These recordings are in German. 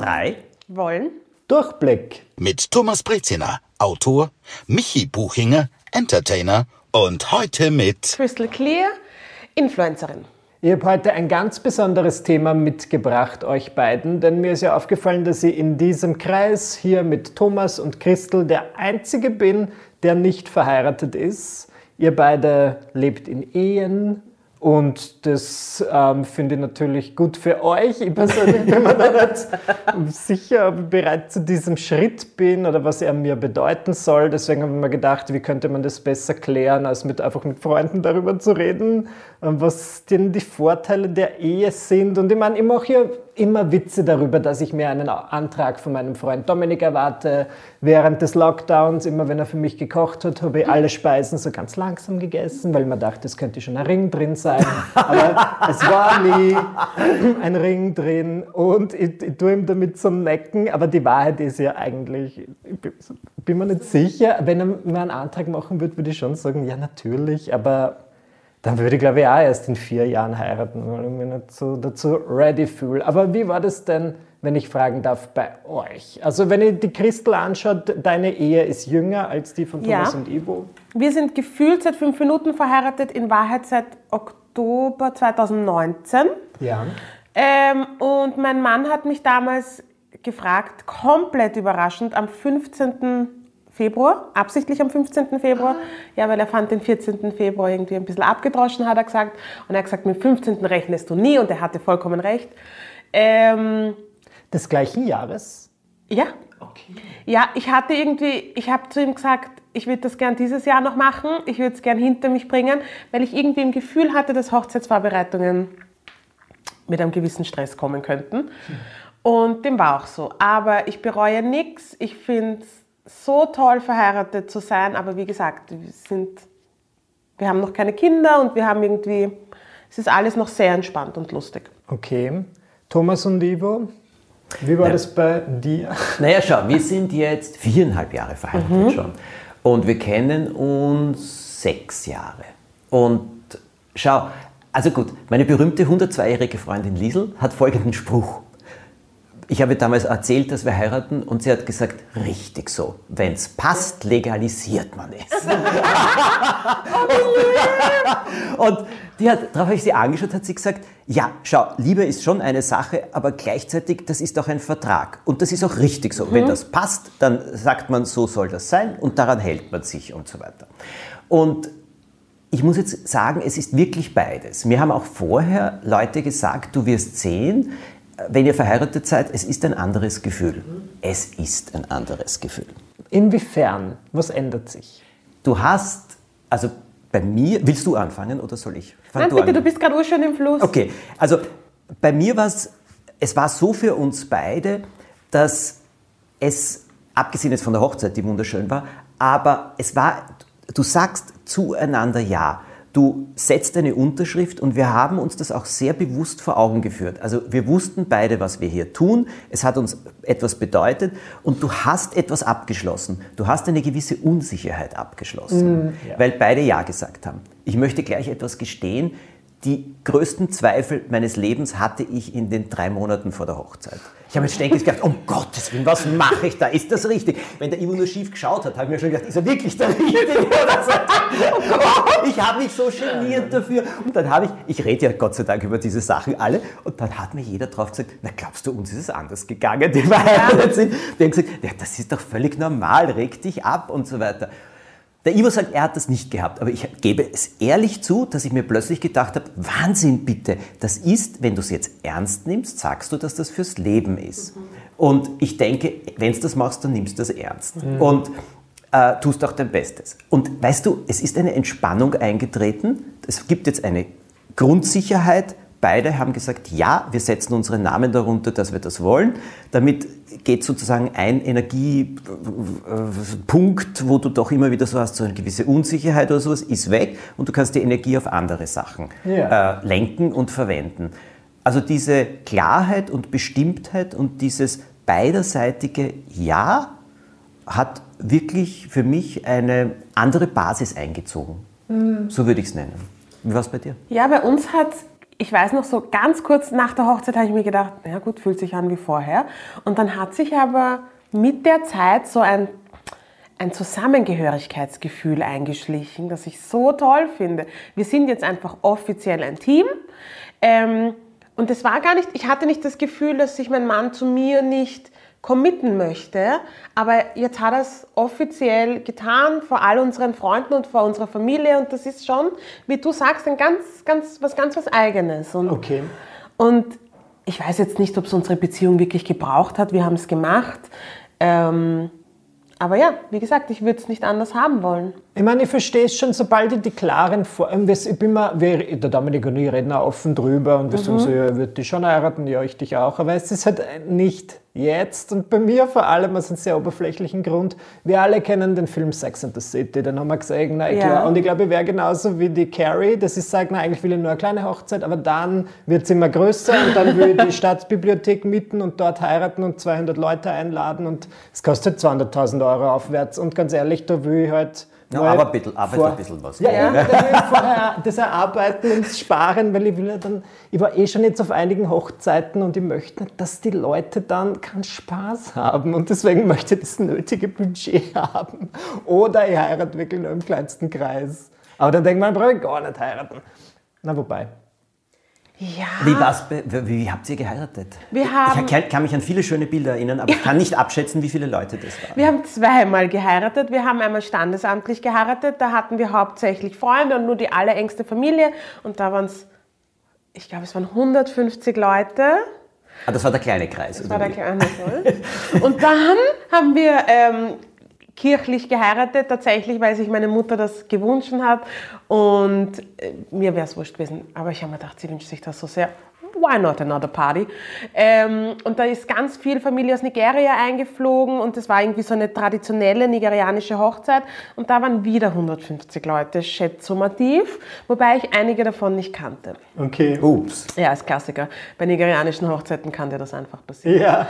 drei wollen Durchblick. Mit Thomas Breziner, Autor, Michi Buchinger, Entertainer und heute mit Crystal Clear, Influencerin. Ich habe heute ein ganz besonderes Thema mitgebracht, euch beiden, denn mir ist ja aufgefallen, dass ich in diesem Kreis hier mit Thomas und Christel der Einzige bin, der nicht verheiratet ist. Ihr beide lebt in Ehen, und das ähm, finde ich natürlich gut für euch. Ich persönlich bin mir da nicht sicher, ob ich bereit zu diesem Schritt bin oder was er mir bedeuten soll. Deswegen habe ich mir gedacht, wie könnte man das besser klären, als mit einfach mit Freunden darüber zu reden, was denn die Vorteile der Ehe sind. Und ich meine, ich mache hier immer Witze darüber, dass ich mir einen Antrag von meinem Freund Dominik erwarte. Während des Lockdowns, immer wenn er für mich gekocht hat, habe ich alle Speisen so ganz langsam gegessen, weil man dachte, es könnte schon ein Ring drin sein. Aber es war nie ein Ring drin und ich, ich tue ihm damit zum Necken. Aber die Wahrheit ist ja eigentlich, ich bin mir nicht sicher, wenn er mir einen Antrag machen würde, würde ich schon sagen, ja natürlich, aber dann würde ich glaube ich auch erst in vier Jahren heiraten, weil ich mich nicht so dazu ready fühle. Aber wie war das denn, wenn ich fragen darf, bei euch? Also wenn ihr die Christel anschaut, deine Ehe ist jünger als die von Thomas Ja. und Ivo. Wir sind gefühlt seit fünf Minuten verheiratet, in Wahrheit seit Oktober 2019. Ja. Ähm, und mein Mann hat mich damals gefragt, komplett überraschend, am 15. Februar, absichtlich am 15. Februar, ja, weil er fand den 14. Februar irgendwie ein bisschen abgedroschen, hat er gesagt. Und er hat gesagt, mit 15. rechnest du nie und er hatte vollkommen recht. Ähm, Des gleichen Jahres? ja. Ja, ich hatte irgendwie, ich habe zu ihm gesagt, ich würde das gern dieses Jahr noch machen, ich würde es gern hinter mich bringen, weil ich irgendwie im Gefühl hatte, dass Hochzeitsvorbereitungen mit einem gewissen Stress kommen könnten. Und dem war auch so. Aber ich bereue nichts. Ich finde es so toll, verheiratet zu sein. Aber wie gesagt, wir, sind, wir haben noch keine Kinder und wir haben irgendwie, es ist alles noch sehr entspannt und lustig. Okay. Thomas und Ivo, wie war das bei dir? Naja, schau, wir sind jetzt viereinhalb Jahre verheiratet schon. Und wir kennen uns sechs Jahre. Und schau, also gut, meine berühmte 102-jährige Freundin Liesel hat folgenden Spruch. Ich habe damals erzählt, dass wir heiraten und sie hat gesagt, richtig so. Wenn es passt, legalisiert man es. und die hat, darauf habe ich sie angeschaut, hat sie gesagt, ja, schau, Liebe ist schon eine Sache, aber gleichzeitig, das ist auch ein Vertrag. Und das ist auch richtig so. Wenn das passt, dann sagt man, so soll das sein und daran hält man sich und so weiter. Und ich muss jetzt sagen, es ist wirklich beides. Mir haben auch vorher Leute gesagt, du wirst sehen, wenn ihr verheiratet seid, es ist ein anderes Gefühl. Es ist ein anderes Gefühl. Inwiefern? Was ändert sich? Du hast, also bei mir, willst du anfangen oder soll ich? Fang Nein, du bitte, an. du bist gerade urschön im Fluss. Okay, also bei mir war es, es war so für uns beide, dass es, abgesehen jetzt von der Hochzeit, die wunderschön war, aber es war, du sagst zueinander Ja. Du setzt eine Unterschrift und wir haben uns das auch sehr bewusst vor Augen geführt. Also wir wussten beide, was wir hier tun. Es hat uns etwas bedeutet und du hast etwas abgeschlossen. Du hast eine gewisse Unsicherheit abgeschlossen, weil beide Ja gesagt haben. Ich möchte gleich etwas gestehen. Die größten Zweifel meines Lebens hatte ich in den drei Monaten vor der Hochzeit. Ich habe mir ständig gedacht, um Gottes Willen, was mache ich da? Ist das richtig? Wenn der Ivo nur schief geschaut hat, habe ich mir schon gedacht, ist er wirklich der Richtige? So? Oh ich habe mich so geniert dafür. Und dann habe ich, ich rede ja Gott sei Dank über diese Sachen alle, und dann hat mir jeder drauf gesagt, na glaubst du, uns ist es anders gegangen, die verheiratet sind? Die haben gesagt, ja, das ist doch völlig normal, reg dich ab und so weiter. Der Ivo sagt, er hat das nicht gehabt, aber ich gebe es ehrlich zu, dass ich mir plötzlich gedacht habe, Wahnsinn bitte, das ist, wenn du es jetzt ernst nimmst, sagst du, dass das fürs Leben ist. Und ich denke, wenn du das machst, dann nimmst du das ernst. Und äh, tust auch dein Bestes. Und weißt du, es ist eine Entspannung eingetreten. Es gibt jetzt eine Grundsicherheit. Beide haben gesagt, ja, wir setzen unseren Namen darunter, dass wir das wollen. Damit geht sozusagen ein Energiepunkt, wo du doch immer wieder so hast, so eine gewisse Unsicherheit oder sowas, ist weg und du kannst die Energie auf andere Sachen Ja. äh, lenken und verwenden. Also diese Klarheit und Bestimmtheit und dieses beiderseitige Ja hat wirklich für mich eine andere Basis eingezogen. So würde ich es nennen. Wie war es bei dir? Ja, bei uns hat ich weiß noch so ganz kurz nach der Hochzeit habe ich mir gedacht, ja gut, fühlt sich an wie vorher. Und dann hat sich aber mit der Zeit so ein, ein Zusammengehörigkeitsgefühl eingeschlichen, das ich so toll finde. Wir sind jetzt einfach offiziell ein Team. Ähm, und es war gar nicht, ich hatte nicht das Gefühl, dass sich mein Mann zu mir nicht committen möchte. Aber jetzt hat er es offiziell getan vor all unseren Freunden und vor unserer Familie. Und das ist schon, wie du sagst, ein ganz, ganz, was ganz was Eigenes. Und, Okay. und ich weiß jetzt nicht, ob es unsere Beziehung wirklich gebraucht hat. Wir haben es gemacht. Ähm, aber ja, wie gesagt, ich würde es nicht anders haben wollen. Ich meine, ich verstehe es schon, sobald ich die klaren das- Ich bin mal, wir, der Dominik und ich reden auch offen drüber und wir sagen so, ja, ich würde dich schon heiraten, ja, ich dich auch. Aber es ist halt nicht jetzt und bei mir vor allem aus einem sehr oberflächlichen Grund. Wir alle kennen den Film Sex and the City, den haben wir gesehen, na Ja. klar. Und ich glaube, ich wäre genauso wie die Carrie, dass ich sage, na, eigentlich will ich nur eine kleine Hochzeit, aber dann wird es immer größer und dann will ich die Staatsbibliothek mieten und dort heiraten und 200 Leute einladen und es kostet 200.000 Euro aufwärts. Und ganz ehrlich, da will ich halt Ja, aber ein bisschen, arbeite ein bisschen was. Ja, ja. Vorher das erarbeiten und sparen, weil ich will ja dann, ich war eh schon jetzt auf einigen Hochzeiten und ich möchte dass die Leute dann keinen Spaß haben und deswegen möchte ich das nötige Budget haben. Oder ich heirate wirklich nur im kleinsten Kreis. Aber dann denkt man, brauche ich gar nicht heiraten. Na, wobei. Ja. Wie, war's wie, wie habt ihr geheiratet? Wir haben- ich kann, mich an viele schöne Bilder erinnern, aber ich kann nicht abschätzen, wie viele Leute das waren. Wir haben zweimal geheiratet. Wir haben einmal standesamtlich geheiratet. Da hatten wir hauptsächlich Freunde und nur die allerengste Familie. Und da waren es, ich glaube, es waren 150 Leute. Ah, das war der kleine Kreis. Das war der kleine Soll. Und dann haben wir ähm, kirchlich geheiratet, tatsächlich, weil sich meine Mutter das gewünscht hat. Und äh, mir wäre es wurscht gewesen. Aber ich habe mir gedacht, sie wünscht sich das so sehr. Why not another party? Ähm, und da ist ganz viel Familie aus Nigeria eingeflogen und das war irgendwie so eine traditionelle nigerianische Hochzeit. Und da waren wieder 150 Leute, schätzumativ, wobei ich einige davon nicht kannte. Okay. Ups. Ja, als Klassiker. Bei nigerianischen Hochzeiten kann dir das einfach passieren. Ja.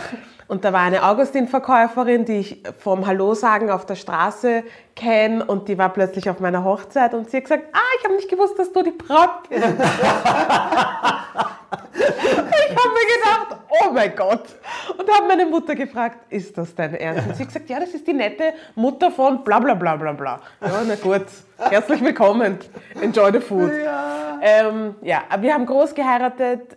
Und da war eine Augustin-Verkäuferin, die ich vom Hallo sagen auf der Straße kenne und die war plötzlich auf meiner Hochzeit und sie hat gesagt, ah, ich habe nicht gewusst, dass du die Braut bist. ich habe mir gedacht, oh mein Gott. Und habe meine Mutter gefragt, ist das dein Ernst? Und sie hat gesagt, ja, das ist die nette Mutter von bla bla bla bla bla. Ja, na gut, herzlich willkommen. Enjoy the food. Ja, ähm, ja wir haben groß geheiratet.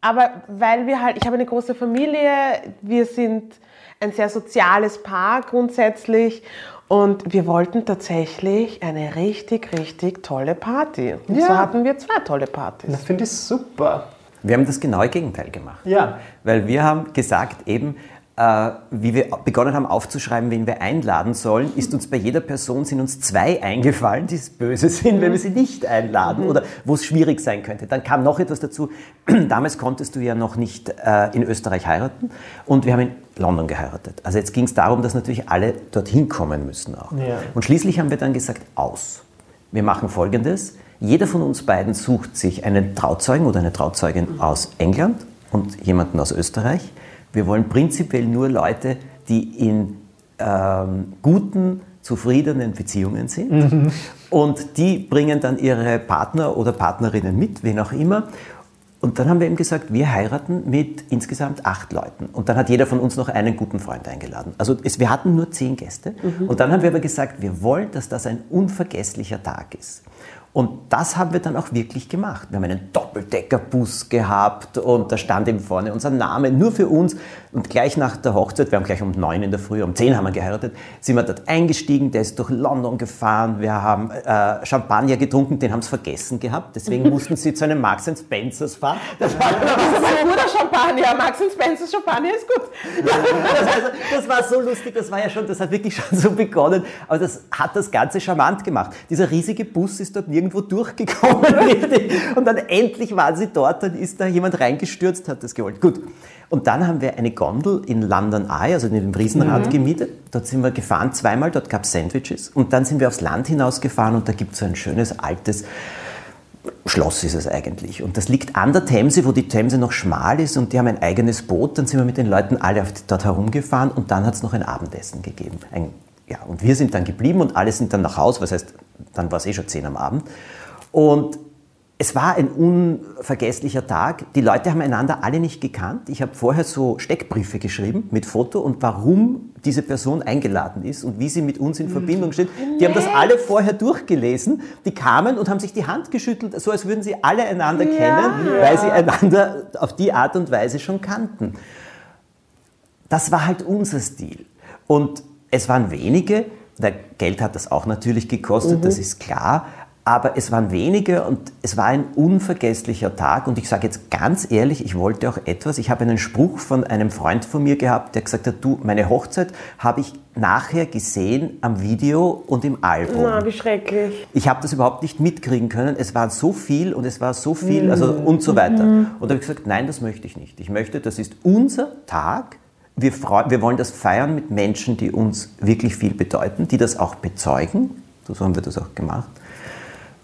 Aber weil wir halt, ich habe eine große Familie, wir sind ein sehr soziales Paar grundsätzlich und wir wollten tatsächlich eine richtig, richtig tolle Party. Und Ja. so hatten wir zwei tolle Partys. Das finde ich super. Wir haben das genaue Gegenteil gemacht. Ja. Weil wir haben gesagt, eben, wie wir begonnen haben aufzuschreiben, wen wir einladen sollen, ist uns bei jeder Person sind uns zwei eingefallen, die es böse sind, wenn wir sie nicht einladen oder wo es schwierig sein könnte. Dann kam noch etwas dazu. Damals konntest du ja noch nicht äh, in Österreich heiraten und wir haben in London geheiratet. Also jetzt ging es darum, dass natürlich alle dorthin kommen müssen auch. Ja. Und schließlich haben wir dann gesagt, aus. Wir machen Folgendes. Jeder von uns beiden sucht sich einen Trauzeugen oder eine Trauzeugin aus England und jemanden aus Österreich. Wir wollen prinzipiell nur Leute, die in ähm, guten, zufriedenen Beziehungen sind. Und die bringen dann ihre Partner oder Partnerinnen mit, wen auch immer. Und dann haben wir ihm gesagt, wir heiraten mit insgesamt acht Leuten. Und dann hat jeder von uns noch einen guten Freund eingeladen. Also es, wir hatten nur zehn Gäste. Und dann haben wir aber gesagt, wir wollen, dass das ein unvergesslicher Tag ist. Und das haben wir dann auch wirklich gemacht. Wir haben einen Doppeldeckerbus gehabt und da stand eben vorne unser Name, nur für uns. Und gleich nach der Hochzeit, wir haben gleich um neun in der Früh, um zehn haben wir geheiratet, sind wir dort eingestiegen, der ist durch London gefahren, wir haben äh, Champagner getrunken, den haben sie vergessen gehabt, deswegen mussten sie zu einem Marks Spencers fahren. Das war, ein guter Champagner. Max Spencer's Champagner ist gut. das, also, das war so lustig, das war ja schon, das hat wirklich schon so begonnen, aber das hat das Ganze charmant gemacht. Dieser riesige Bus ist dort nirgendwo durchgekommen richtig. und dann endlich waren sie dort, dann ist da jemand reingestürzt, hat das gewollt. Gut. Und dann haben wir eine Gondel in London Eye, also in dem Riesenrad gemietet. Dort sind wir gefahren zweimal, dort gab es Sandwiches und dann sind wir aufs Land hinausgefahren und da gibt es so ein schönes altes Schloss ist es eigentlich. Und das liegt an der Themse, wo die Themse noch schmal ist und die haben ein eigenes Boot. Dann sind wir mit den Leuten alle auf, dort herumgefahren und dann hat es noch ein Abendessen gegeben. Ein, ja, und wir sind dann geblieben und alle sind dann nach Hause, was heißt, dann war es eh schon 10 am Abend. Und es war ein unvergesslicher Tag. Die Leute haben einander alle nicht gekannt. Ich habe vorher so Steckbriefe geschrieben mit Foto und warum diese Person eingeladen ist und wie sie mit uns in Mhm. Verbindung steht. Die haben das alle vorher durchgelesen. Die kamen und haben sich die Hand geschüttelt, so als würden sie alle einander kennen, weil sie einander auf die Art und Weise schon kannten. Das war halt unser Stil. Und es waren wenige, der Geld hat das auch natürlich gekostet, das ist klar, aber es waren wenige und es war ein unvergesslicher Tag. Und ich sage jetzt ganz ehrlich, ich wollte auch etwas. Ich habe einen Spruch von einem Freund von mir gehabt, der gesagt hat, du, meine Hochzeit habe ich nachher gesehen am Video und im Album. Na, wie schrecklich. Ich habe das überhaupt nicht mitkriegen können. Es war so viel und es war so viel, also und so weiter. Und da habe ich gesagt, nein, das möchte ich nicht. Ich möchte, das ist unser Tag. Wir, wir wollen das feiern mit Menschen, die uns wirklich viel bedeuten, die das auch bezeugen. So haben wir das auch gemacht.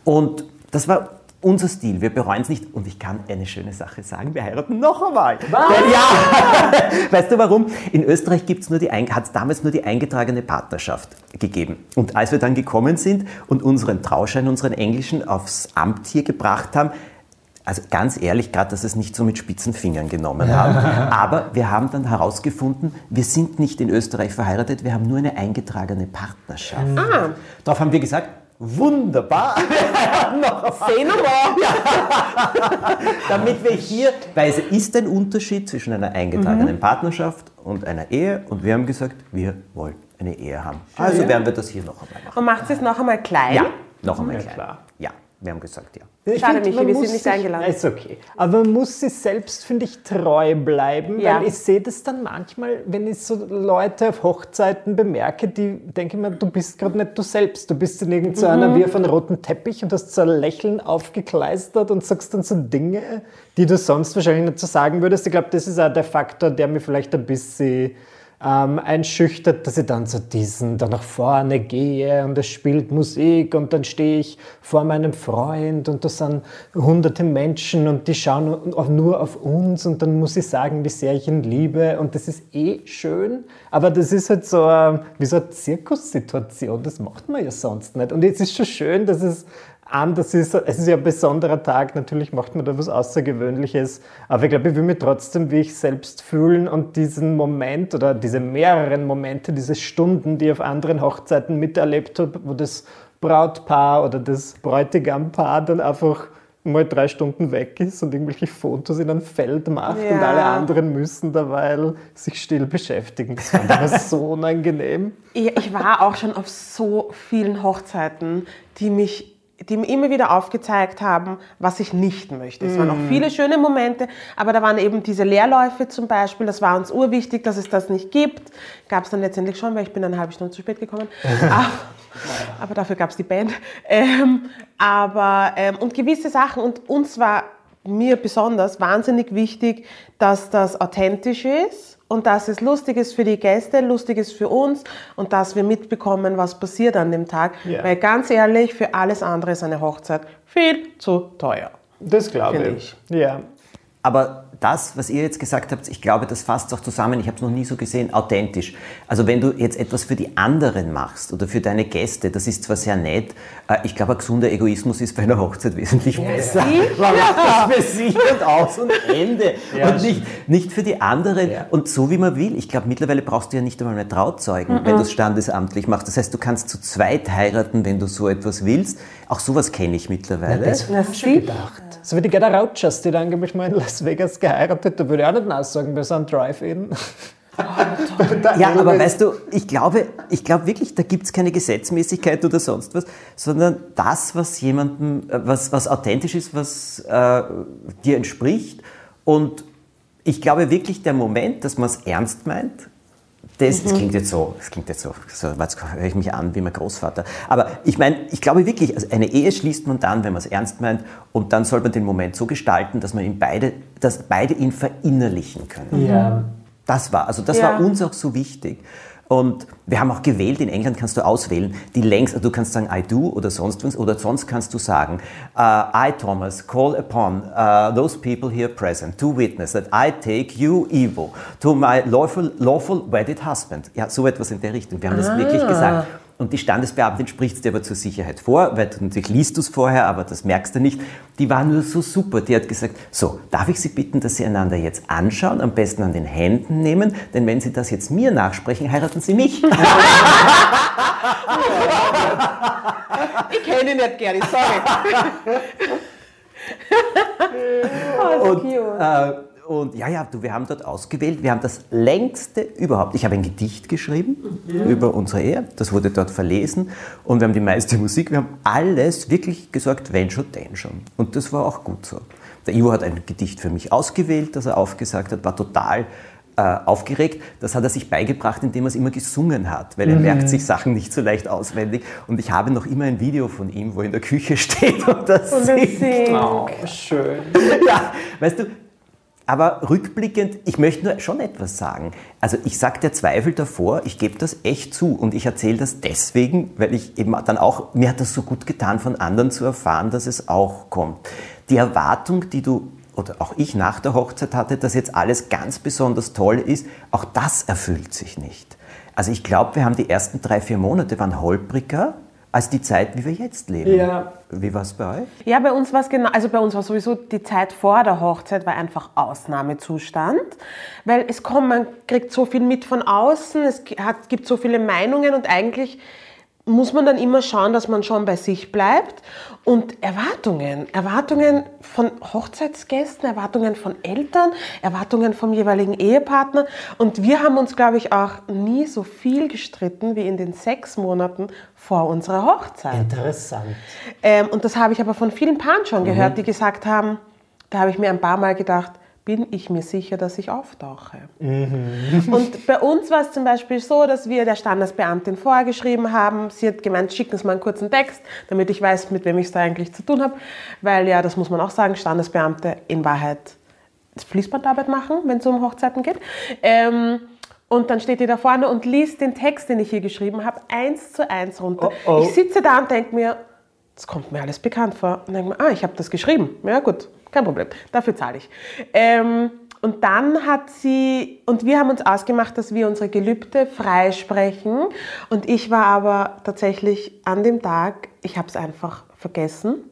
Und das war unser Stil. Wir bereuen es nicht. Und ich kann eine schöne Sache sagen. Wir heiraten noch einmal. Denn ja, weißt du warum? In Österreich gibt's nur die, hat es damals nur die eingetragene Partnerschaft gegeben. Und als wir dann gekommen sind und unseren Trauschein, unseren englischen, aufs Amt hier gebracht haben, also ganz ehrlich, gerade, dass wir es nicht so mit spitzen Fingern genommen haben. Aber wir haben dann herausgefunden, wir sind nicht in Österreich verheiratet, wir haben nur eine eingetragene Partnerschaft. Darauf haben wir gesagt, wunderbar. Say no more. Damit wir hier, weil es ist ein Unterschied zwischen einer eingetragenen Partnerschaft und einer Ehe und wir haben gesagt, wir wollen eine Ehe haben. Also werden wir das hier noch einmal machen. Und macht es noch einmal klein? Ja, noch einmal Ja, klein. klar. Ja, wir haben gesagt, ja. Ich Schade, find, Michi, wir sind nicht sich- eingeladen. Ist okay. Aber man muss sich selbst, finde ich, treu bleiben, Ja. weil ich sehe das dann manchmal, wenn ich so Leute auf Hochzeiten bemerke, die denken mir, du bist gerade nicht du selbst. Du bist in irgendeiner Mhm. wie auf einem roten Teppich und hast so ein Lächeln aufgekleistert und sagst dann so Dinge, die du sonst wahrscheinlich nicht so sagen würdest. Ich glaube, das ist auch der Faktor, der mir vielleicht ein bisschen ähm, einschüchtert, dass ich dann so diesen, da nach vorne gehe und es spielt Musik und dann stehe ich vor meinem Freund und da sind hunderte Menschen und die schauen nur auf uns und dann muss ich sagen, wie sehr ich ihn liebe und das ist eh schön, aber das ist halt so ähm, wie so eine Zirkussituation, das macht man ja sonst nicht. Und es ist schon schön, dass es anders ist. Es ist ja ein besonderer Tag, natürlich macht man da was Außergewöhnliches, aber ich glaube, ich will mich trotzdem wie ich selbst fühlen und diesen Moment oder diese mehreren Momente, diese Stunden, die ich auf anderen Hochzeiten miterlebt habe, wo das Brautpaar oder das Bräutigampaar dann einfach mal drei Stunden weg ist und irgendwelche Fotos in einem Feld macht und Ja. alle anderen müssen derweil sich still beschäftigen. Das fand ich so unangenehm. Ich, ich war auch schon auf so vielen Hochzeiten, die mich die mir immer wieder aufgezeigt haben, was ich nicht möchte. Es waren auch viele schöne Momente, aber da waren eben diese Leerläufe zum Beispiel, das war uns urwichtig, dass es das nicht gibt. Gab es dann letztendlich schon, weil ich bin eine halbe Stunde zu spät gekommen. aber, aber dafür gab es die Band. Ähm, aber, ähm, und gewisse Sachen, und uns war mir besonders wahnsinnig wichtig, dass das authentisch ist und dass es lustig ist für die Gäste, lustig ist für uns und dass wir mitbekommen, was passiert an dem Tag. Ja. Weil ganz ehrlich, für alles andere ist eine Hochzeit viel zu teuer. Das glaube Finde ich. Ja. Aber das, was ihr jetzt gesagt habt, ich glaube, das fasst auch zusammen, ich habe es noch nie so gesehen, authentisch. Also wenn du jetzt etwas für die anderen machst oder für deine Gäste, das ist zwar sehr nett, äh, ich glaube, ein gesunder Egoismus ist bei einer Hochzeit wesentlich besser. Man macht das für sich und aus und Ende. Ja, und nicht, nicht für die anderen Ja. und so wie man will. Ich glaube, mittlerweile brauchst du ja nicht einmal mehr Trauzeugen, wenn du es standesamtlich machst. Das heißt, du kannst zu zweit heiraten, wenn du so etwas willst. Auch sowas kenne ich mittlerweile. Das Na, habe ich schon sicher. gedacht. So wie die Gerda Rauchers, die dann angeblich mal in Las Vegas geheiratet, da würde ich auch nicht nachsagen so einem Drive-In. Ja, aber weißt du, ich glaube, ich glaube wirklich, da gibt es keine Gesetzmäßigkeit oder sonst was, sondern das, was jemandem, äh, was, was authentisch ist, was äh, dir entspricht. Und ich glaube wirklich, der Moment, dass man es ernst meint, das, das klingt jetzt so, das klingt jetzt so, so jetzt höre ich mich an wie mein Großvater. Aber ich meine, ich glaube wirklich, also eine Ehe schließt man dann, wenn man es ernst meint, und dann soll man den Moment so gestalten, dass man ihn beide, dass beide ihn verinnerlichen können. Ja. Das war, also das Ja. war uns auch so wichtig. Und wir haben auch gewählt, in England kannst du auswählen, die längst, du kannst sagen I do oder sonst was, oder sonst kannst du sagen uh, I, Thomas, call upon uh, those people here present to witness that I take you, Ivo, to my lawful, lawful wedded husband. Ja, so etwas in der Richtung. Wir haben das wirklich gesagt. Und die Standesbeamtin spricht es dir aber zur Sicherheit vor, weil du natürlich liest du es vorher, aber das merkst du nicht. Die war nur so super. Die hat gesagt, so, darf ich Sie bitten, dass Sie einander jetzt anschauen, am besten an den Händen nehmen, denn wenn Sie das jetzt mir nachsprechen, heiraten Sie mich. Ich kenne ihn nicht gerne, sorry. oh, und, äh, und ja, ja, du, wir haben dort ausgewählt. Wir haben das längste überhaupt. Ich habe ein Gedicht geschrieben mhm. über unsere Ehe. Das wurde dort verlesen. Und wir haben die meiste Musik. Wir haben alles wirklich gesagt, wenn schon, denn schon. Und das war auch gut so. Der Ivo hat ein Gedicht für mich ausgewählt, das er aufgesagt hat, war total äh, aufgeregt. Das hat er sich beigebracht, indem er es immer gesungen hat, weil er mhm. merkt sich Sachen nicht so leicht auswendig. Und ich habe noch immer ein Video von ihm, wo er in der Küche steht und das und singt. singt. Oh, schön. Ja, weißt du, aber rückblickend, ich möchte nur schon etwas sagen. Also ich sage der Zweifel davor, ich gebe das echt zu und ich erzähle das deswegen, weil ich eben dann auch, mir hat das so gut getan, von anderen zu erfahren, dass es auch kommt. Die Erwartung, die du oder auch ich nach der Hochzeit hatte, dass jetzt alles ganz besonders toll ist, auch das erfüllt sich nicht. Also ich glaube, wir haben die ersten drei, vier Monate waren holpriger als die Zeit, wie wir jetzt leben. Ja. Wie war es bei euch? Ja, bei uns war es genau, also bei uns war sowieso die Zeit vor der Hochzeit war einfach Ausnahmezustand, weil es kommt, man kriegt so viel mit von außen, es hat, gibt so viele Meinungen und eigentlich muss man dann immer schauen, dass man schon bei sich bleibt. Und Erwartungen, Erwartungen von Hochzeitsgästen, Erwartungen von Eltern, Erwartungen vom jeweiligen Ehepartner. Und wir haben uns, glaube ich, auch nie so viel gestritten wie in den sechs Monaten vor unserer Hochzeit. Interessant. Ähm, und das habe ich aber von vielen Paaren schon gehört, mhm. die gesagt haben, da habe ich mir ein paar Mal gedacht, bin ich mir sicher, dass ich auftauche. Mhm. Und bei uns war es zum Beispiel so, dass wir der Standesbeamtin vorgeschrieben haben, sie hat gemeint, schicken Sie mal einen kurzen Text, damit ich weiß, mit wem ich es da eigentlich zu tun habe. Weil ja, das muss man auch sagen, Standesbeamte in Wahrheit Fließbandarbeit machen, wenn es um Hochzeiten geht. Ähm, und dann steht die da vorne und liest den Text, den ich hier geschrieben habe, eins zu eins runter. Oh, oh. Ich sitze da und denke mir, das kommt mir alles bekannt vor. Und denke mir, ah, ich habe das geschrieben. Ja gut, kein Problem, dafür zahle ich. Ähm, und dann hat sie, und wir haben uns ausgemacht, dass wir unsere Gelübde freisprechen. Und ich war aber tatsächlich an dem Tag, ich habe es einfach vergessen.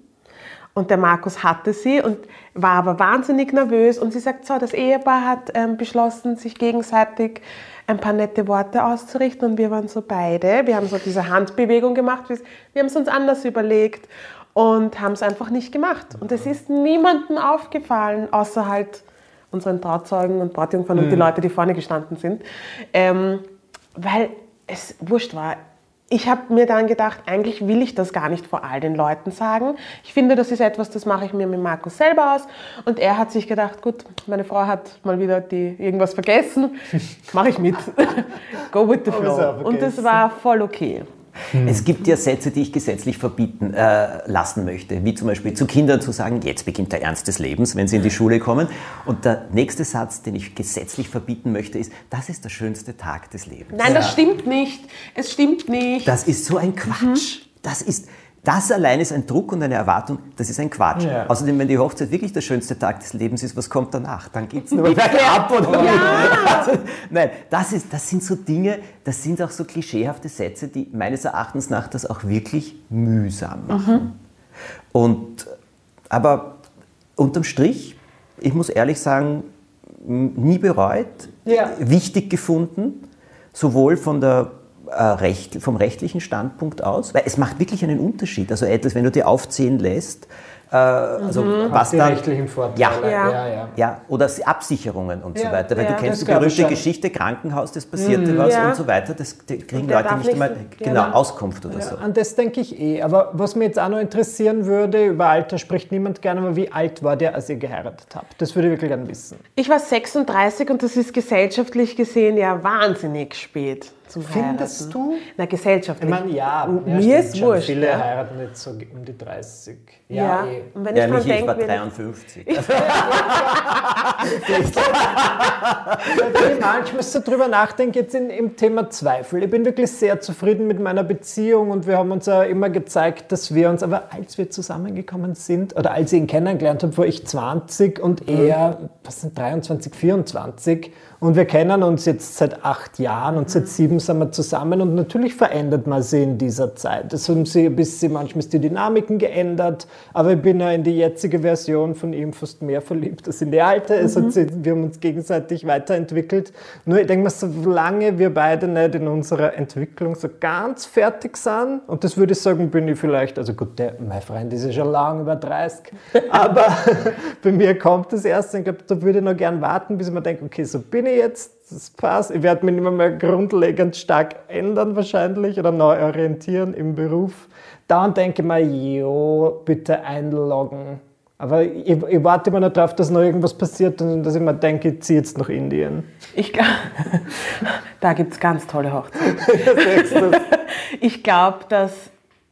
Und der Markus hatte sie und war aber wahnsinnig nervös. Und sie sagt so, das Ehepaar hat ähm, beschlossen, sich gegenseitig ein paar nette Worte auszurichten. Und wir waren so beide. Wir haben so diese Handbewegung gemacht. Wir haben es uns anders überlegt und haben es einfach nicht gemacht. Und es ist niemandem aufgefallen, außer halt unseren Trauzeugen und Brautjungfern mhm. und die mhm. Leute, die vorne gestanden sind, ähm, weil es wurscht war. Ich habe mir dann gedacht, eigentlich will ich das gar nicht vor all den Leuten sagen. Ich finde, das ist etwas, das mache ich mir mit Markus selber aus. Und er hat sich gedacht, gut, meine Frau hat mal wieder die, irgendwas vergessen, mache ich mit. Go with the flow. Und das war voll okay. Hm. Es gibt ja Sätze, die ich gesetzlich verbieten äh, lassen möchte, wie zum Beispiel zu Kindern zu sagen, jetzt beginnt der Ernst des Lebens, wenn sie in die Schule kommen. Und der nächste Satz, den ich gesetzlich verbieten möchte, ist, das ist der schönste Tag des Lebens. Nein, das stimmt nicht. Es stimmt nicht. Das ist so ein Quatsch. Mhm. Das ist, das allein ist ein Druck und eine Erwartung, das ist ein Quatsch. Ja. Außerdem, wenn die Hochzeit wirklich der schönste Tag des Lebens ist, was kommt danach? Dann geht es nur bergab oder ja. Nein, das, ist, das sind so Dinge, das sind auch so klischeehafte Sätze, die meines Erachtens nach das auch wirklich mühsam machen. Mhm. Und, aber unterm Strich, ich muss ehrlich sagen, nie bereut, ja. wichtig gefunden, sowohl von der recht, vom rechtlichen Standpunkt aus, weil es macht wirklich einen Unterschied. Also etwas, wenn du dir aufzählen lässt, äh, also mhm. was die dann, rechtlichen Vorteile. Ja, ja, ja. ja. oder Absicherungen und ja. so weiter. Weil du kennst die berühmte Geschichte, Krankenhaus, das passierte mhm. was und so weiter. Das kriegen Leute nicht einmal genau, Auskunft oder so. An das denke ich eh. Aber was mich jetzt auch noch interessieren würde, über Alter spricht niemand gerne, aber wie alt war der, als ihr geheiratet habt? Das würde ich wirklich gerne wissen. Ich war 36 und das ist gesellschaftlich gesehen ja wahnsinnig spät zum Findest Heiraten. du? Na, gesellschaftlich. Ich meine, ja, mir ja, ist wurscht. Viele ja. heiraten jetzt so um die 30. Ja, ja. Eh. Und wenn ja, ich, ich war 53. Wenn ich manchmal so drüber nachdenke, jetzt in, im Thema Zweifel. Ich bin wirklich sehr zufrieden mit meiner Beziehung und wir haben uns ja immer gezeigt, dass wir uns, aber als wir zusammengekommen sind, oder als ich ihn kennengelernt habe, war ich 20 und er, was sind 23, 24 und wir kennen uns jetzt seit acht Jahren und seit sieben sind wir zusammen und natürlich verändert man sie in dieser Zeit. Es haben sich ein bisschen manchmal die Dynamiken geändert, aber ich bin ja in die jetzige Version von ihm fast mehr verliebt als in die alte. Es hat sich, wir haben uns gegenseitig weiterentwickelt. Nur ich denke mir, solange wir beide nicht in unserer Entwicklung so ganz fertig sind, und das würde ich sagen, bin ich vielleicht, also gut, der, mein Freund ist ja schon lang über 30, aber bei mir kommt das erst. Ich glaube, da würde ich noch gern warten, bis ich mir denke, okay, so bin ich jetzt, das passt. Ich werde mich nicht mehr, mehr grundlegend stark ändern wahrscheinlich oder neu orientieren im Beruf. Dann denke ich mir, jo, bitte einloggen. Aber ich, ich warte immer noch darauf, dass noch irgendwas passiert und dass ich mir denke, ich ziehe jetzt nach Indien. Ich, glaub- da gibt es ganz tolle Hochzeiten. Ich glaube, dass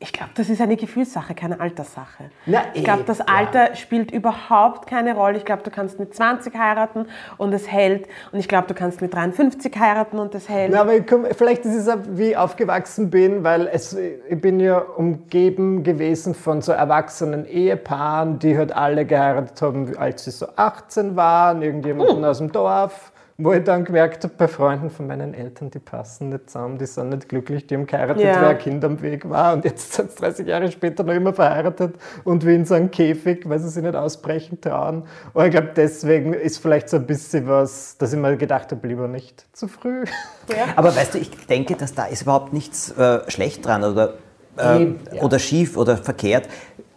ich glaube, das ist eine Gefühlssache, keine Alterssache. Na, ich glaube, eh, das Alter spielt überhaupt keine Rolle. Ich glaube, du kannst mit 20 heiraten und es hält. Und ich glaube, du kannst mit 53 heiraten und es hält. Na, aber komm, vielleicht ist es auch, wie ich aufgewachsen bin, weil es, ich bin ja umgeben gewesen von so erwachsenen Ehepaaren, die halt alle geheiratet haben, als sie so 18 waren, irgendjemanden aus dem Dorf. Wo ich dann gemerkt habe, bei Freunden von meinen Eltern, die passen nicht zusammen, die sind nicht glücklich, die haben geheiratet, Ja. weil ein Kind am Weg war und jetzt sind sie 30 Jahre später noch immer verheiratet und wie in so einem Käfig, weil sie sich nicht ausbrechen trauen. Und ich glaube, deswegen ist vielleicht so ein bisschen was, dass ich mir gedacht habe, lieber nicht zu früh. Aber weißt du, ich denke, dass da ist überhaupt nichts äh, schlecht dran oder, äh, ja. oder schief oder verkehrt.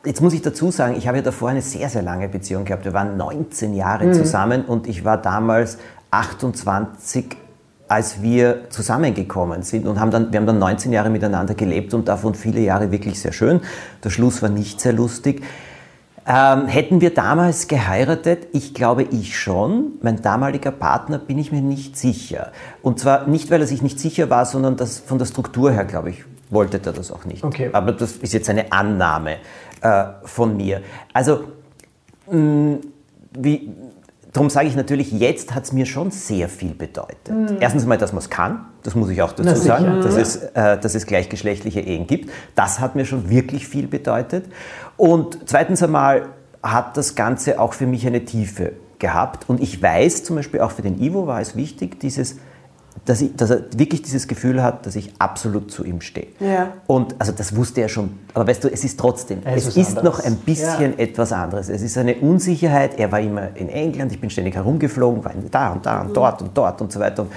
Jetzt muss ich dazu sagen, ich habe ja davor eine sehr, sehr lange Beziehung gehabt. Wir waren 19 Jahre zusammen und ich war damals 28, als wir zusammengekommen sind und haben dann, wir haben dann 19 Jahre miteinander gelebt und davon viele Jahre wirklich sehr schön. Der Schluss war nicht sehr lustig. Ähm, hätten wir damals geheiratet? Ich glaube, ich schon. Mein damaliger Partner bin ich mir nicht sicher. Und zwar nicht, weil er sich nicht sicher war, sondern das, von der Struktur her, glaube ich, wollte er das auch nicht. Okay. Aber das ist jetzt eine Annahme äh, von mir. Also, mh, wie, darum sage ich natürlich, jetzt hat es mir schon sehr viel bedeutet. Erstens mal, dass man es kann, das muss ich auch dazu Na, sagen, dass, es, äh, dass es gleichgeschlechtliche Ehen gibt. Das hat mir schon wirklich viel bedeutet. Und zweitens einmal hat das Ganze auch für mich eine Tiefe gehabt. Und ich weiß zum Beispiel auch für den Ivo war es wichtig, dieses, dass, ich, dass er wirklich dieses Gefühl hat, dass ich absolut zu ihm stehe. Ja. Und also das wusste er schon. Aber weißt du, es ist trotzdem, Es es ist ist was noch anderes. ein bisschen etwas anderes. Es ist eine Unsicherheit. Er war immer in England, ich bin ständig herumgeflogen, war da und da und dort und dort und so weiter.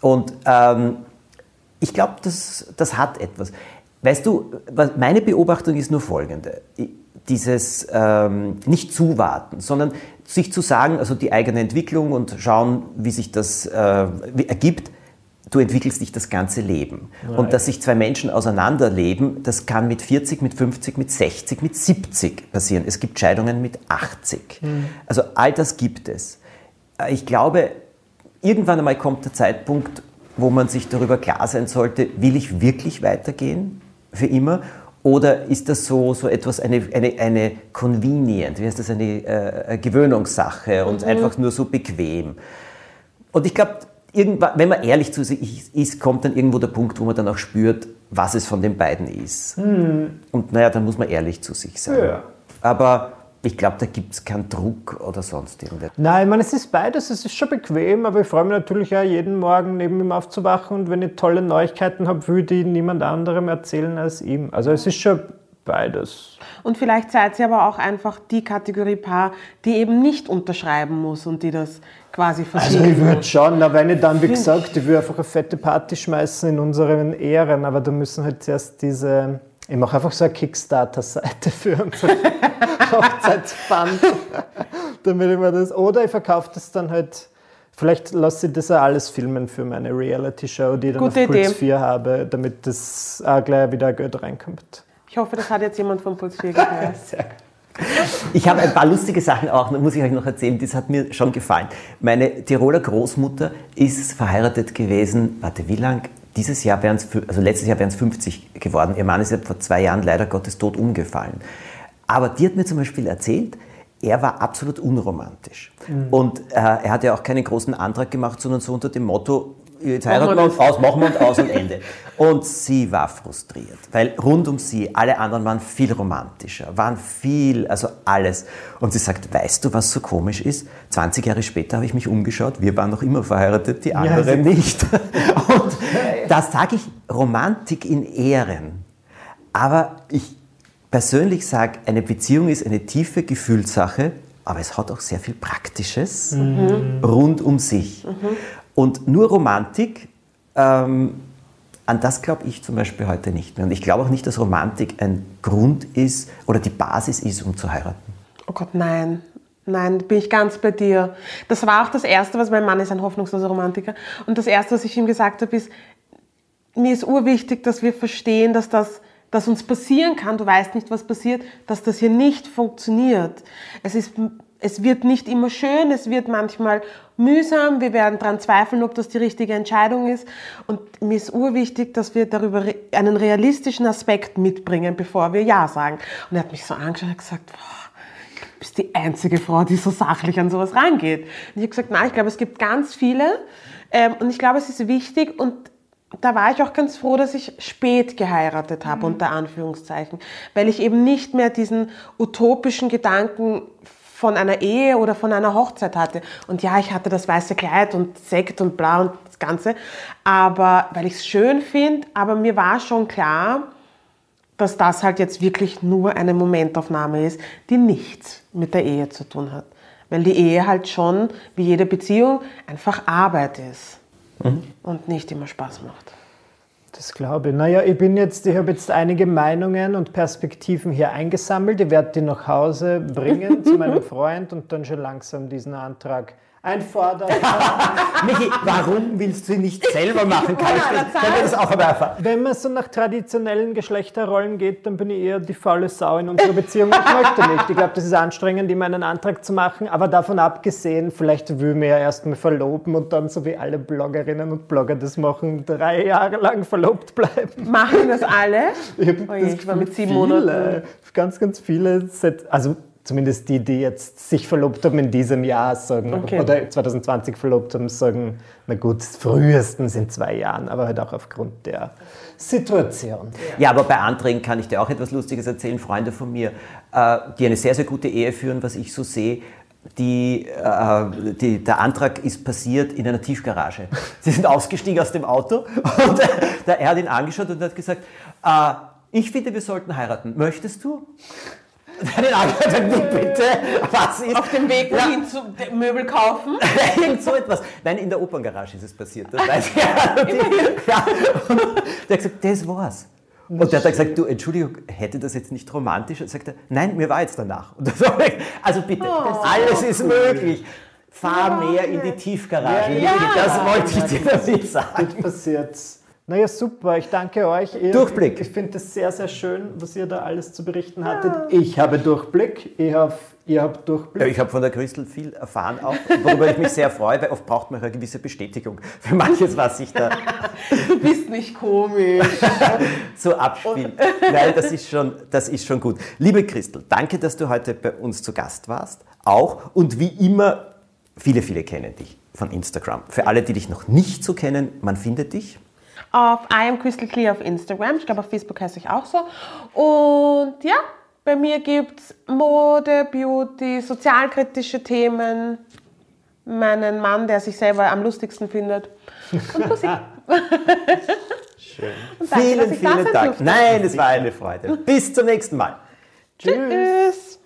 Und ähm, ich glaube, das, das hat etwas. Weißt du, meine Beobachtung ist nur folgende. Dieses ähm, nicht zuwarten, sondern sich zu sagen, also die eigene Entwicklung und schauen, wie sich das äh, wie ergibt. Du entwickelst dich das ganze Leben. Und dass sich zwei Menschen auseinanderleben, das kann mit 40, mit 50, mit 60, mit 70 passieren. Es gibt Scheidungen mit 80. Also all das gibt es. Äh, Ich glaube, irgendwann einmal kommt der Zeitpunkt, wo man sich darüber klar sein sollte, will ich wirklich weitergehen für immer? Oder ist das so, so etwas, eine, eine, eine convenient, wie heißt das, eine äh, Gewöhnungssache und einfach nur so bequem? Und ich glaube, irgendwann, wenn man ehrlich zu sich ist, kommt dann irgendwo der Punkt, wo man dann auch spürt, was es von den beiden ist. Und naja, dann muss man ehrlich zu sich sein. Ja. Aber ich glaube, da gibt es keinen Druck oder sonst irgendetwas. Nein, ich meine, es ist beides, es ist schon bequem, aber ich freue mich natürlich auch jeden Morgen neben ihm aufzuwachen und wenn ich tolle Neuigkeiten habe, will ich die niemand anderem erzählen als ihm. Also es ist schon beides. Und vielleicht seid ihr aber auch einfach die Kategorie Paar, die eben nicht unterschreiben muss und die das quasi Also versiegen ich würde schon, aber wenn ich dann, wie gesagt, ich würde einfach eine fette Party schmeißen in unseren Ehren, aber da müssen halt zuerst diese, ich mache einfach so eine Kickstarter-Seite für unseren Hochzeitsfund, damit ich mir das, oder ich verkaufe das dann halt, vielleicht lasse ich das auch alles filmen für meine Reality-Show, die ich dann Gute auf Puls Idee. 4 habe, damit das auch gleich wieder Geld reinkommt. Ich hoffe, das hat jetzt jemand von Puls 4 gehört. Ich habe ein paar lustige Sachen auch, muss ich euch noch erzählen, das hat mir schon gefallen. Meine Tiroler Großmutter ist verheiratet gewesen, warte, wie lang? Dieses Jahr wären es, also letztes Jahr wären es 50 geworden. Ihr Mann ist ja vor zwei Jahren leider Gottes tot umgefallen. Aber die hat mir zum Beispiel erzählt, er war absolut unromantisch. Und äh, er hat ja auch keinen großen Antrag gemacht, sondern so unter dem Motto, jetzt heiraten wir uns aus, machen wir uns aus und Ende. Und sie war frustriert, weil rund um sie, alle anderen waren viel romantischer, waren viel, also alles. Und sie sagt, weißt du, was so komisch ist? 20 Jahre später habe ich mich umgeschaut, wir waren noch immer verheiratet, die anderen nicht. Und da sage ich Romantik in Ehren. Aber ich persönlich sage, eine Beziehung ist eine tiefe Gefühlssache, aber es hat auch sehr viel Praktisches rund um sich. Und nur Romantik, ähm, an das glaube ich zum Beispiel heute nicht mehr. Und ich glaube auch nicht, dass Romantik ein Grund ist oder die Basis ist, um zu heiraten. Oh Gott, nein. Nein, bin ich ganz bei dir. Das war auch das Erste, was mein Mann ist, ein hoffnungsloser Romantiker. Und das Erste, was ich ihm gesagt habe, ist, mir ist urwichtig, dass wir verstehen, dass das dass uns passieren kann, du weißt nicht, was passiert, dass das hier nicht funktioniert. Es, ist, es wird nicht immer schön, es wird manchmal mühsam, wir werden daran zweifeln, ob das die richtige Entscheidung ist. Und mir ist urwichtig, dass wir darüber einen realistischen Aspekt mitbringen, bevor wir Ja sagen. Und er hat mich so angeschaut und gesagt, boah, du bist die einzige Frau, die so sachlich an sowas rangeht. Und ich habe gesagt, nein, ich glaube, es gibt ganz viele. Ähm, und ich glaube, es ist wichtig und da war ich auch ganz froh, dass ich spät geheiratet habe, mhm. unter Anführungszeichen, weil ich eben nicht mehr diesen utopischen Gedanken von einer Ehe oder von einer Hochzeit hatte. Und ja, ich hatte das weiße Kleid und Sekt und bla und das Ganze, aber weil ich es schön finde, aber mir war schon klar, dass das halt jetzt wirklich nur eine Momentaufnahme ist, die nichts mit der Ehe zu tun hat. Weil die Ehe halt schon, wie jede Beziehung, einfach Arbeit ist mhm. und nicht immer Spaß macht. Das glaube ich. Naja, ich bin jetzt, ich habe jetzt einige Meinungen und Perspektiven hier eingesammelt. Ich werde die nach Hause bringen zu meinem Freund und dann schon langsam diesen Antrag einfordern. Michi, warum willst du ihn nicht selber machen? Kann ich, kann ich das auch erwerfen? Wenn man so nach traditionellen Geschlechterrollen geht, dann bin ich eher die faule Sau in unserer Beziehung. Ich möchte nicht. Ich glaube, das ist anstrengend, ihm einen Antrag zu machen. Aber davon abgesehen, vielleicht will mir ja erstmal verloben und dann, so wie alle Bloggerinnen und Blogger das machen, drei Jahre lang verlobt bleiben. Machen das alle? Ich, oh je, ich war mit sieben Monaten. Ganz, ganz viele. Also zumindest die, die jetzt sich verlobt haben in diesem Jahr, sagen, okay. oder 2020 verlobt haben, sagen, na gut, frühestens in zwei Jahren, aber halt auch aufgrund der Situation. Ja, aber bei Anträgen kann ich dir auch etwas Lustiges erzählen. Freunde von mir, äh, die eine sehr, sehr gute Ehe führen, was ich so sehe, die, äh, die, der Antrag ist passiert in einer Tiefgarage. Sie sind ausgestiegen aus dem Auto und der, er hat ihn angeschaut und hat gesagt, äh, ich finde, wir sollten heiraten. Möchtest du? Deinen Anwalt, bitte, was ist? Auf dem Weg wohin ja. zu Möbel kaufen? Irgend so etwas. Nein, in der Operngarage ist es passiert. Das weiß ich. Ja, die, ja. der hat gesagt, das war's. Und der hat gesagt, du, Entschuldigung, hätte das jetzt nicht romantisch? Und sagt er, nein, mir war jetzt danach. also bitte, oh, alles ist möglich. Fahr ja, mehr in die Tiefgarage. Ja, das wollte ich dir damit sagen. Das passiert naja, super. Ich danke euch. Ihr, Durchblick. Ich finde es sehr, sehr schön, was ihr da alles zu berichten hattet. Ja. Ich habe Durchblick. Ich hab, ihr habt Durchblick. Ja, ich habe von der Christel viel erfahren, auch, worüber ich mich sehr freue, weil oft braucht man eine gewisse Bestätigung für manches, was ich da. Du bist nicht komisch. so abspielen. Nein, das ist, schon, das ist schon gut. Liebe Christel, danke, dass du heute bei uns zu Gast warst. Auch. Und wie immer, viele, viele kennen dich von Instagram. Für alle, die dich noch nicht so kennen, man findet dich auf I am Crystal Clear auf Instagram. Ich glaube, auf Facebook heiße ich auch so. Und ja, bei mir gibt es Mode, Beauty, sozialkritische Themen, meinen Mann, der sich selber am lustigsten findet und Musik. Schön. Danke, vielen, vielen Dank. Nein, es war eine Freude. Bis zum nächsten Mal. Tschüss. Tschüss.